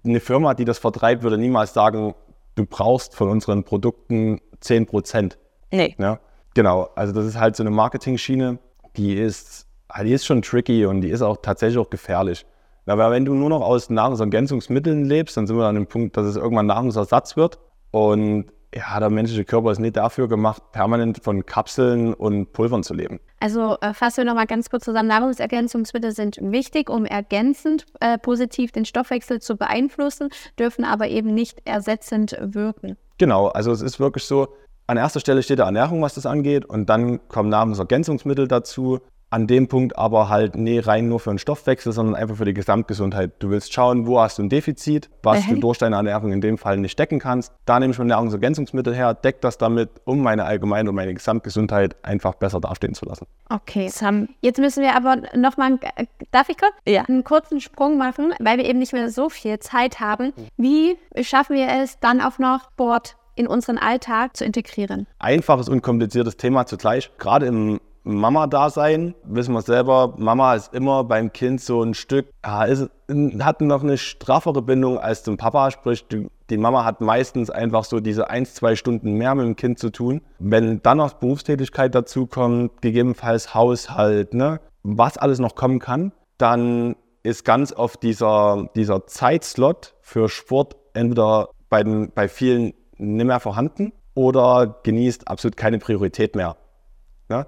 Eine Firma, die das vertreibt, würde niemals sagen, du brauchst von unseren Produkten 10 Prozent. Nee. Ja, genau. Also das ist halt so eine Marketing-Schiene, die ist, die ist schon tricky und die ist auch tatsächlich auch gefährlich. Aber wenn du nur noch aus Nahrungsergänzungsmitteln lebst, dann sind wir an dem Punkt, dass es irgendwann Nahrungsersatz wird. Und ja, der menschliche Körper ist nicht dafür gemacht, permanent von Kapseln und Pulvern zu leben. Also äh, fassen wir nochmal ganz kurz zusammen. Nahrungsergänzungsmittel sind wichtig, um ergänzend äh, positiv den Stoffwechsel zu beeinflussen, dürfen aber eben nicht ersetzend wirken. Genau, also es ist wirklich so, an erster Stelle steht der Ernährung, was das angeht, und dann kommen Nahrungsergänzungsmittel dazu an dem Punkt aber halt nee, rein nur für den Stoffwechsel, sondern einfach für die Gesamtgesundheit. Du willst schauen, wo hast du ein Defizit, was okay. du durch deine Ernährung in dem Fall nicht decken kannst. Da nehme ich mir Nahrungsergänzungsmittel her, deck das damit, um meine allgemeine und meine Gesamtgesundheit einfach besser dastehen zu lassen. Okay, jetzt müssen wir aber nochmal, darf ich kurz? Ja. Einen kurzen Sprung machen, weil wir eben nicht mehr so viel Zeit haben. Wie schaffen wir es dann auch noch Sport in unseren Alltag zu integrieren? Einfaches, unkompliziertes Thema zugleich. Gerade im Mama-Dasein, wissen wir selber, Mama ist immer beim Kind so ein Stück, ja, ist, hat noch eine straffere Bindung als zum Papa, sprich die, die, Mama hat meistens einfach so diese ein, zwei Stunden mehr mit dem Kind zu tun. Wenn dann noch Berufstätigkeit dazu kommt, gegebenenfalls Haushalt, ne, was alles noch kommen kann, dann ist ganz oft dieser, dieser Zeitslot für Sport entweder bei, den, bei vielen nicht mehr vorhanden oder genießt absolut keine Priorität mehr. Ne?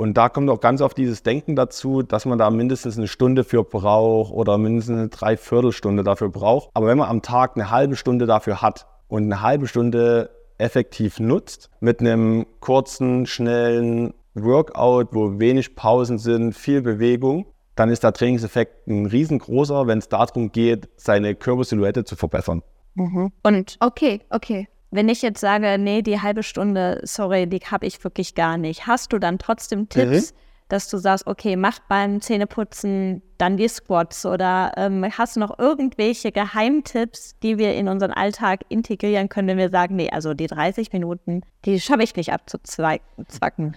Und da kommt auch ganz oft dieses Denken dazu, dass man da mindestens eine Stunde für braucht oder mindestens eine Dreiviertelstunde dafür braucht. Aber wenn man am Tag eine halbe Stunde dafür hat und eine halbe Stunde effektiv nutzt, mit einem kurzen, schnellen Workout, wo wenig Pausen sind, viel Bewegung, dann ist der Trainingseffekt ein riesengroßer, wenn es darum geht, seine Körpersilhouette zu verbessern. Mhm. Und okay, okay. Wenn ich jetzt sage, nee, die halbe Stunde, sorry, die habe ich wirklich gar nicht, hast du dann trotzdem Tipps, mhm. dass du sagst, okay, mach beim Zähneputzen dann die Squats oder ähm, hast du noch irgendwelche Geheimtipps, die wir in unseren Alltag integrieren können, wenn wir sagen, nee, also die 30 Minuten, die schaffe ich nicht abzuzwacken.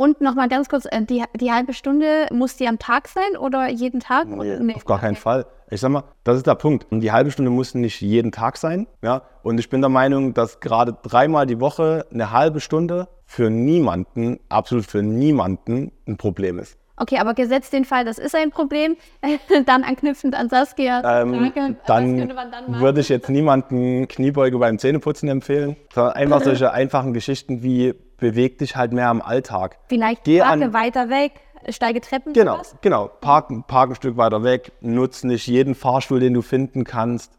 Und nochmal ganz kurz, äh, die, die halbe Stunde, muss die am Tag sein oder jeden Tag? Nee, nee. Auf gar keinen Fall. Ich sag mal, das ist der Punkt. Die halbe Stunde muss nicht jeden Tag sein. Ja? Und ich bin der Meinung, dass gerade dreimal die Woche eine halbe Stunde für niemanden, absolut für niemanden, ein Problem ist. Okay, aber gesetzt den Fall, das ist ein Problem, dann anknüpfend an Saskia. Ähm, Frage, dann, dann würde ich jetzt niemanden Kniebeuge beim Zähneputzen empfehlen, sondern einfach solche einfachen Geschichten wie beweg dich halt mehr am Alltag. Vielleicht Geh parke an, weiter weg, steige Treppen. Genau, genau. Park, park ein Stück weiter weg, nutze nicht jeden Fahrstuhl, den du finden kannst.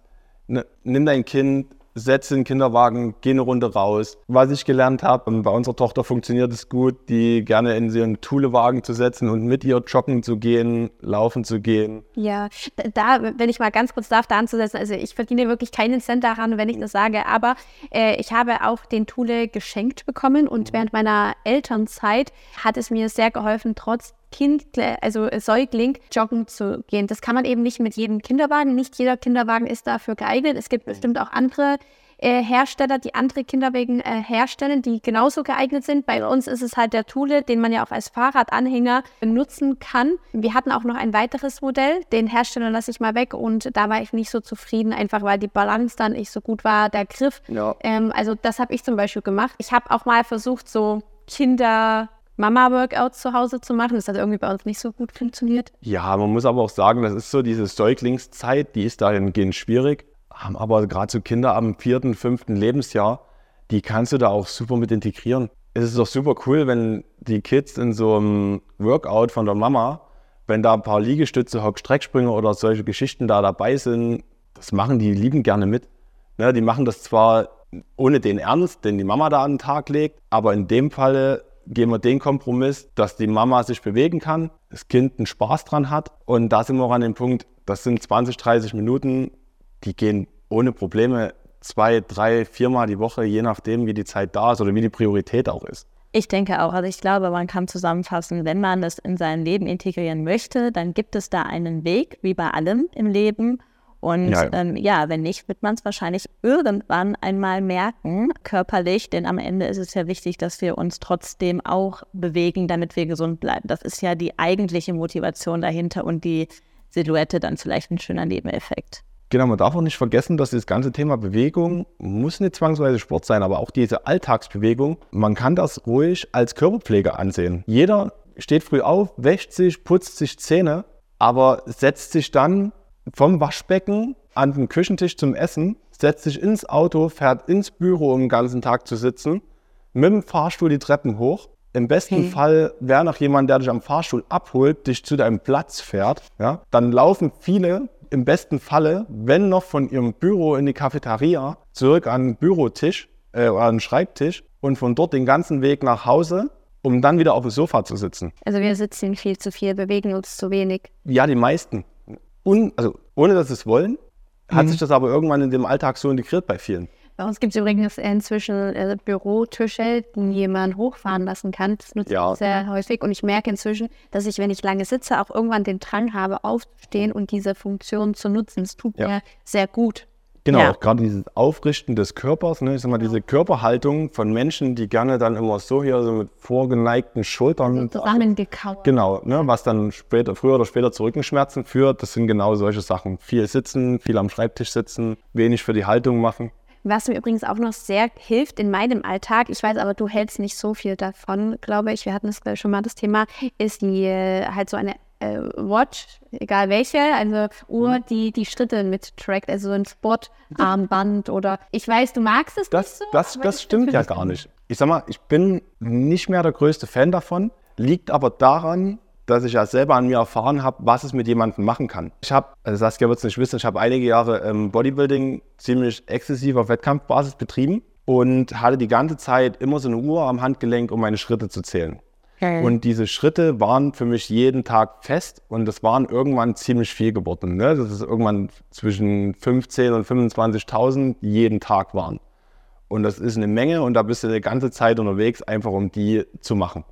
Nimm dein Kind, setze den Kinderwagen, geh eine Runde raus. Was ich gelernt habe, bei unserer Tochter funktioniert es gut, die gerne in so einen Thulewagen zu setzen und mit ihr joggen zu gehen, laufen zu gehen. Ja, da, wenn ich mal ganz kurz darf, da anzusetzen, also ich verdiene wirklich keinen Cent daran, wenn ich das sage, aber äh, ich habe auch den Thule geschenkt bekommen und mhm. während meiner Elternzeit hat es mir sehr geholfen, trotz Kind, also Säugling, joggen zu gehen. Das kann man eben nicht mit jedem Kinderwagen. Nicht jeder Kinderwagen ist dafür geeignet. Es gibt bestimmt auch andere äh, Hersteller, die andere Kinderwagen äh, herstellen, die genauso geeignet sind. Bei uns ist es halt der Thule, den man ja auch als Fahrradanhänger benutzen kann. Wir hatten auch noch ein weiteres Modell, den Hersteller lasse ich mal weg und da war ich nicht so zufrieden, einfach weil die Balance dann nicht so gut war, der Griff. Ja. Ähm, also das habe ich zum Beispiel gemacht. Ich habe auch mal versucht, so Kinder Mama-Workouts zu Hause zu machen. Das hat irgendwie bei uns nicht so gut funktioniert. Ja, man muss aber auch sagen, das ist so diese Säuglingszeit, die ist dahingehend schwierig. Aber gerade so Kinder am vierten, fünften Lebensjahr, die kannst du da auch super mit integrieren. Es ist doch super cool, wenn die Kids in so einem Workout von der Mama, wenn da ein paar Liegestütze, Hockstrecksprünge oder solche Geschichten da dabei sind, das machen die lieben gerne mit. Ne, die machen das zwar ohne den Ernst, den die Mama da an den Tag legt, aber in dem Falle gehen wir den Kompromiss, dass die Mama sich bewegen kann, das Kind einen Spaß dran hat. Und da sind wir auch an dem Punkt, das sind 20, 30 Minuten, die gehen ohne Probleme zwei, drei, viermal die Woche, je nachdem, wie die Zeit da ist oder wie die Priorität auch ist. Ich denke auch, also ich glaube, man kann zusammenfassen, wenn man das in sein Leben integrieren möchte, dann gibt es da einen Weg, wie bei allem im Leben. Und ja. Ähm, ja wenn nicht, wird man es wahrscheinlich irgendwann einmal merken, körperlich, denn am Ende ist es ja wichtig, dass wir uns trotzdem auch bewegen, damit wir gesund bleiben. Das ist ja die eigentliche Motivation dahinter und die Silhouette dann vielleicht ein schöner Nebeneffekt. Genau, man darf auch nicht vergessen, dass das ganze Thema Bewegung muss nicht zwangsweise Sport sein, aber auch diese Alltagsbewegung, man kann das ruhig als Körperpflege ansehen. Jeder steht früh auf, wäscht sich, putzt sich Zähne, aber setzt sich dann vom Waschbecken an den Küchentisch zum Essen, setzt sich ins Auto, fährt ins Büro, um den ganzen Tag zu sitzen, mit dem Fahrstuhl die Treppen hoch. Im besten okay. Fall wäre noch jemand, der dich am Fahrstuhl abholt, dich zu deinem Platz fährt. Ja? Dann laufen viele im besten Falle, wenn noch von ihrem Büro in die Cafeteria, zurück an den Bürotisch äh, oder an den Schreibtisch und von dort den ganzen Weg nach Hause, um dann wieder auf dem Sofa zu sitzen. Also wir sitzen viel zu viel, bewegen uns zu wenig. Ja, die meisten. Un also ohne dass sie es wollen, hat mhm. sich das aber irgendwann in dem Alltag so integriert bei vielen. Bei uns gibt es übrigens inzwischen äh, Bürotische, die man hochfahren lassen kann. Das nutze ja. ich sehr häufig. Und ich merke inzwischen, dass ich, wenn ich lange sitze, auch irgendwann den Drang habe, aufzustehen und diese Funktion zu nutzen. Es tut ja. mir sehr gut. Genau, ja. gerade dieses Aufrichten des Körpers, ne? ich sag mal, diese Körperhaltung von Menschen, die gerne dann immer so hier so mit vorgeneigten Schultern zusammengekauert. Genau, ne? was dann später, früher oder später zu Rückenschmerzen führt. Das sind genau solche Sachen. Viel sitzen, viel am Schreibtisch sitzen, wenig für die Haltung machen. Was mir übrigens auch noch sehr hilft in meinem Alltag, ich weiß aber, du hältst nicht so viel davon, glaube ich, wir hatten das schon mal das Thema, ist die äh, halt so eine äh, Watch, egal welche, also Uhr, mhm. die die Schritte mit trackt, also so ein Sportarmband oder ich weiß, du magst es das, nicht so. Das, das stimmt ja gar nicht. Ich sag mal, ich bin nicht mehr der größte Fan davon, liegt aber daran, dass ich ja selber an mir erfahren habe, was es mit jemandem machen kann. Ich habe, also Saskia wird es nicht wissen, ich habe einige Jahre ähm, Bodybuilding ziemlich exzessiv auf Wettkampfbasis betrieben und hatte die ganze Zeit immer so eine Uhr am Handgelenk, um meine Schritte zu zählen. Okay. Und diese Schritte waren für mich jeden Tag fest und das waren irgendwann ziemlich viel geworden. Ne? Das ist irgendwann zwischen 15.000 und 25.000 jeden Tag waren. Und das ist eine Menge und da bist du eine ganze Zeit unterwegs, einfach um die zu machen.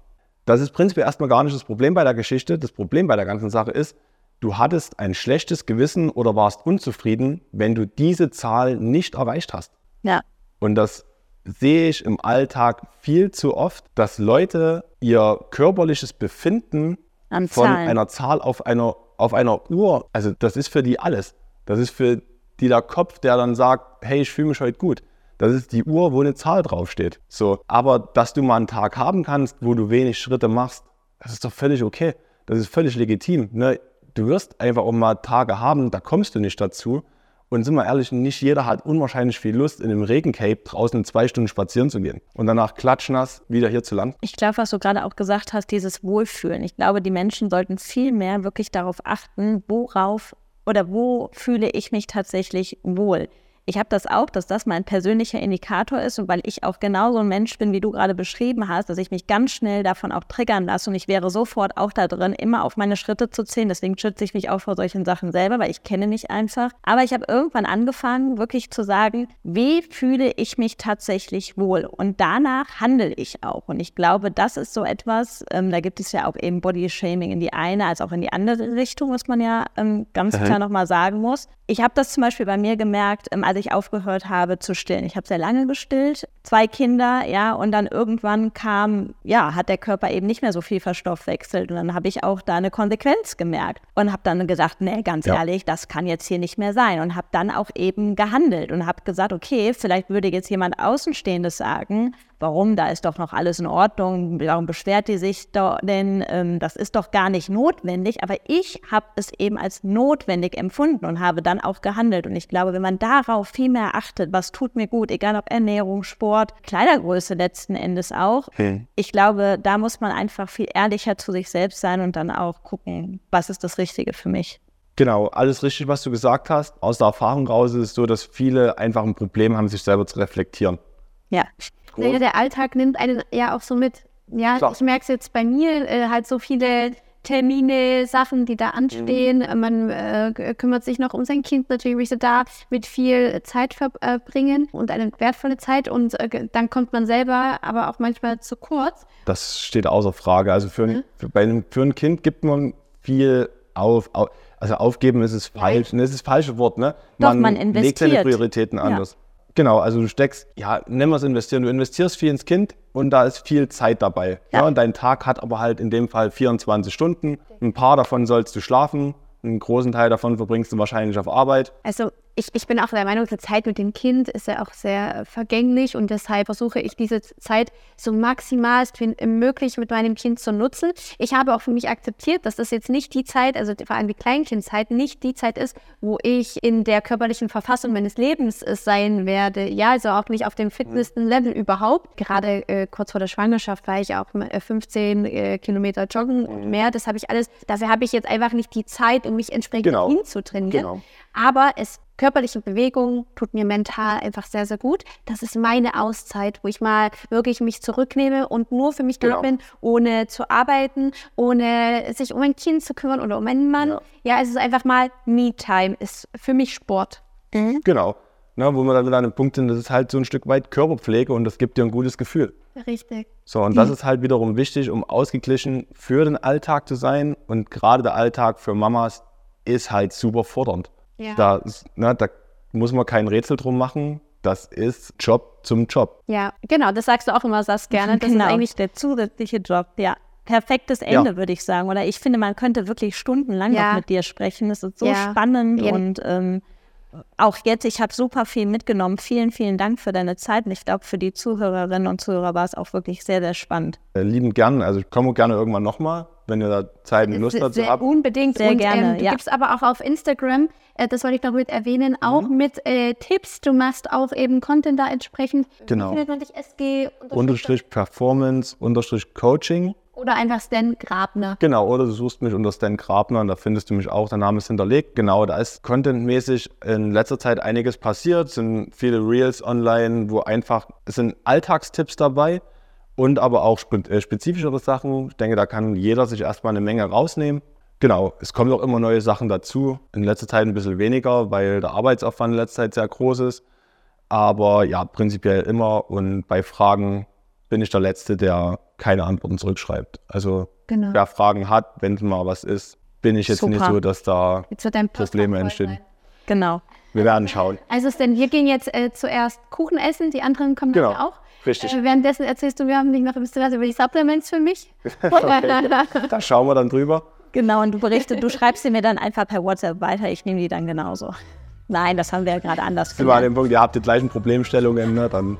Das ist prinzipiell erstmal gar nicht das Problem bei der Geschichte. Das Problem bei der ganzen Sache ist, du hattest ein schlechtes Gewissen oder warst unzufrieden, wenn du diese Zahl nicht erreicht hast. Ja. Und das sehe ich im Alltag viel zu oft, dass Leute ihr körperliches Befinden An von Zahlen. einer Zahl auf einer, auf einer Uhr, also das ist für die alles. Das ist für die der Kopf, der dann sagt, hey, ich fühle mich heute gut. Das ist die Uhr, wo eine Zahl draufsteht. So, aber dass du mal einen Tag haben kannst, wo du wenig Schritte machst, das ist doch völlig okay. Das ist völlig legitim. Ne? Du wirst einfach auch mal Tage haben, da kommst du nicht dazu. Und sind wir ehrlich, nicht jeder hat unwahrscheinlich viel Lust, in einem Regencape draußen zwei Stunden spazieren zu gehen und danach klatschnass wieder hier zu landen. Ich glaube, was du gerade auch gesagt hast, dieses Wohlfühlen. Ich glaube, die Menschen sollten viel mehr wirklich darauf achten, worauf oder wo fühle ich mich tatsächlich wohl ich habe das auch, dass das mein persönlicher Indikator ist und weil ich auch genau so ein Mensch bin, wie du gerade beschrieben hast, dass ich mich ganz schnell davon auch triggern lasse und ich wäre sofort auch da drin, immer auf meine Schritte zu zählen. Deswegen schütze ich mich auch vor solchen Sachen selber, weil ich kenne mich einfach. Aber ich habe irgendwann angefangen, wirklich zu sagen, wie fühle ich mich tatsächlich wohl? Und danach handle ich auch. Und ich glaube, das ist so etwas, ähm, da gibt es ja auch eben Body-Shaming in die eine als auch in die andere Richtung, was man ja ähm, ganz mhm. klar nochmal sagen muss. Ich habe das zum Beispiel bei mir gemerkt, ähm, als ich aufgehört habe zu stillen. Ich habe sehr lange gestillt, zwei Kinder, ja, und dann irgendwann kam, ja, hat der Körper eben nicht mehr so viel verstoffwechselt. Und dann habe ich auch da eine Konsequenz gemerkt und habe dann gesagt, nee, ganz ja. ehrlich, das kann jetzt hier nicht mehr sein. Und habe dann auch eben gehandelt und habe gesagt, okay, vielleicht würde jetzt jemand Außenstehendes sagen, warum, da ist doch noch alles in Ordnung, warum beschwert die sich denn, ähm, das ist doch gar nicht notwendig, aber ich habe es eben als notwendig empfunden und habe dann auch gehandelt und ich glaube, wenn man darauf viel mehr achtet, was tut mir gut, egal ob Ernährung, Sport, Kleidergröße letzten Endes auch, hm. ich glaube, da muss man einfach viel ehrlicher zu sich selbst sein und dann auch gucken, was ist das Richtige für mich. Genau, alles richtig, was du gesagt hast. Aus der Erfahrung raus ist es so, dass viele einfach ein Problem haben, sich selber zu reflektieren. Ja. Naja, der Alltag nimmt einen ja auch so mit. Ja, Klar. ich merke es jetzt bei mir, äh, halt so viele Termine, Sachen, die da anstehen. Mhm. Man äh, kümmert sich noch um sein Kind natürlich, möchte da mit viel Zeit verbringen und eine wertvolle Zeit und äh, dann kommt man selber aber auch manchmal zu kurz. Das steht außer Frage. Also für, mhm. für, bei einem, für ein Kind gibt man viel auf, auf also aufgeben ist es falsch, ne, ist das falsche Wort, ne? Man, Doch, man legt seine Prioritäten anders. Ja. Genau, also du steckst, ja, nennen wir es investieren, du investierst viel ins Kind und da ist viel Zeit dabei. Ja. ja. und dein Tag hat aber halt in dem Fall 24 Stunden. Ein paar davon sollst du schlafen, einen großen Teil davon verbringst du wahrscheinlich auf Arbeit. Also ich, ich bin auch der Meinung, die Zeit mit dem Kind ist ja auch sehr vergänglich und deshalb versuche ich diese Zeit so maximal wie möglich mit meinem Kind zu nutzen. Ich habe auch für mich akzeptiert, dass das jetzt nicht die Zeit, also vor allem die Kleinkindzeit, nicht die Zeit ist, wo ich in der körperlichen Verfassung meines Lebens sein werde. Ja, also auch nicht auf dem fitnesten Level überhaupt. Gerade äh, kurz vor der Schwangerschaft war ich auch 15 äh, Kilometer joggen und mehr. Das habe ich alles, dafür habe ich jetzt einfach nicht die Zeit, um mich entsprechend genau. hinzutrainieren. Genau. Aber es körperliche Bewegung tut mir mental einfach sehr, sehr gut. Das ist meine Auszeit, wo ich mal wirklich mich zurücknehme und nur für mich genau. da bin, ohne zu arbeiten, ohne sich um ein Kind zu kümmern oder um einen Mann. Ja, ja es ist einfach mal Me-Time, ist für mich Sport. Mhm. Genau. Na, wo wir dann wieder an einem Punkt sind, das ist halt so ein Stück weit Körperpflege und das gibt dir ein gutes Gefühl. Richtig. So, und das ist halt wiederum wichtig, um ausgeglichen für den Alltag zu sein. Und gerade der Alltag für Mamas ist halt super fordernd. Ja. Da, na, da muss man kein Rätsel drum machen. Das ist Job zum Job. Ja, genau, das sagst du auch immer, sagst gerne. Das genau. ist eigentlich der zusätzliche Job, ja. Perfektes Ende, ja. würde ich sagen. Oder ich finde, man könnte wirklich stundenlang ja. noch mit dir sprechen. Es ist so ja. spannend und ähm, auch jetzt, ich habe super viel mitgenommen. Vielen, vielen Dank für deine Zeit. Und ich glaube, für die Zuhörerinnen und Zuhörer war es auch wirklich sehr, sehr spannend. Äh, lieben gern. Also ich komme gerne irgendwann nochmal, wenn ihr da Zeit und Lust dazu habt. Unbedingt. Sehr und, gerne. Ähm, du ja. gibst aber auch auf Instagram, äh, das wollte ich noch mit erwähnen, auch mhm. mit äh, Tipps. Du machst auch eben Content da entsprechend. Genau. Wie findet man dich? SG unterstrich Performance unterstrich Coaching. Oder einfach Stan Grabner. Genau, oder du suchst mich unter Stan Grabner und da findest du mich auch. Der Name ist hinterlegt. Genau, da ist contentmäßig in letzter Zeit einiges passiert. Es sind viele Reels online, wo einfach, es sind Alltagstipps dabei und aber auch äh, spezifischere Sachen. Ich denke, da kann jeder sich erstmal eine Menge rausnehmen. Genau, es kommen auch immer neue Sachen dazu. In letzter Zeit ein bisschen weniger, weil der Arbeitsaufwand in letzter Zeit sehr groß ist. Aber ja, prinzipiell immer und bei Fragen bin ich der Letzte, der keine Antworten zurückschreibt. Also genau. wer Fragen hat, wenn mal was ist, bin ich jetzt Super. nicht so, dass da Probleme entstehen. Genau. Wir werden schauen. Also denn wir gehen jetzt äh, zuerst Kuchen essen, die anderen kommen genau. dann auch. Richtig. Äh, währenddessen erzählst du, wir haben nicht noch ein bisschen was über die Supplements für mich. da schauen wir dann drüber. Genau, und du berichtest, du schreibst sie mir dann einfach per WhatsApp weiter, ich nehme die dann genauso. Nein, das haben wir ja gerade anders gemacht. Wir an dem Punkt, ihr habt die gleichen Problemstellungen, ne? dann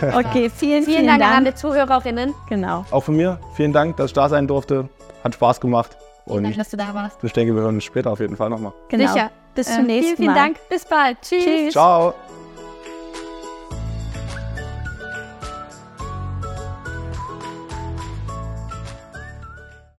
Genau. Okay, vielen, vielen, vielen Dank, Dank an alle Zuhörerinnen. Genau. Auch von mir, vielen Dank, dass ich da sein durfte. Hat Spaß gemacht. Und Dank, dass du da warst. Ich denke, wir hören uns später auf jeden Fall nochmal. Genau. Sicher. Bis zum äh, nächsten Mal. Vielen, vielen Dank. Bis bald. Tschüss. Tschüss. Ciao.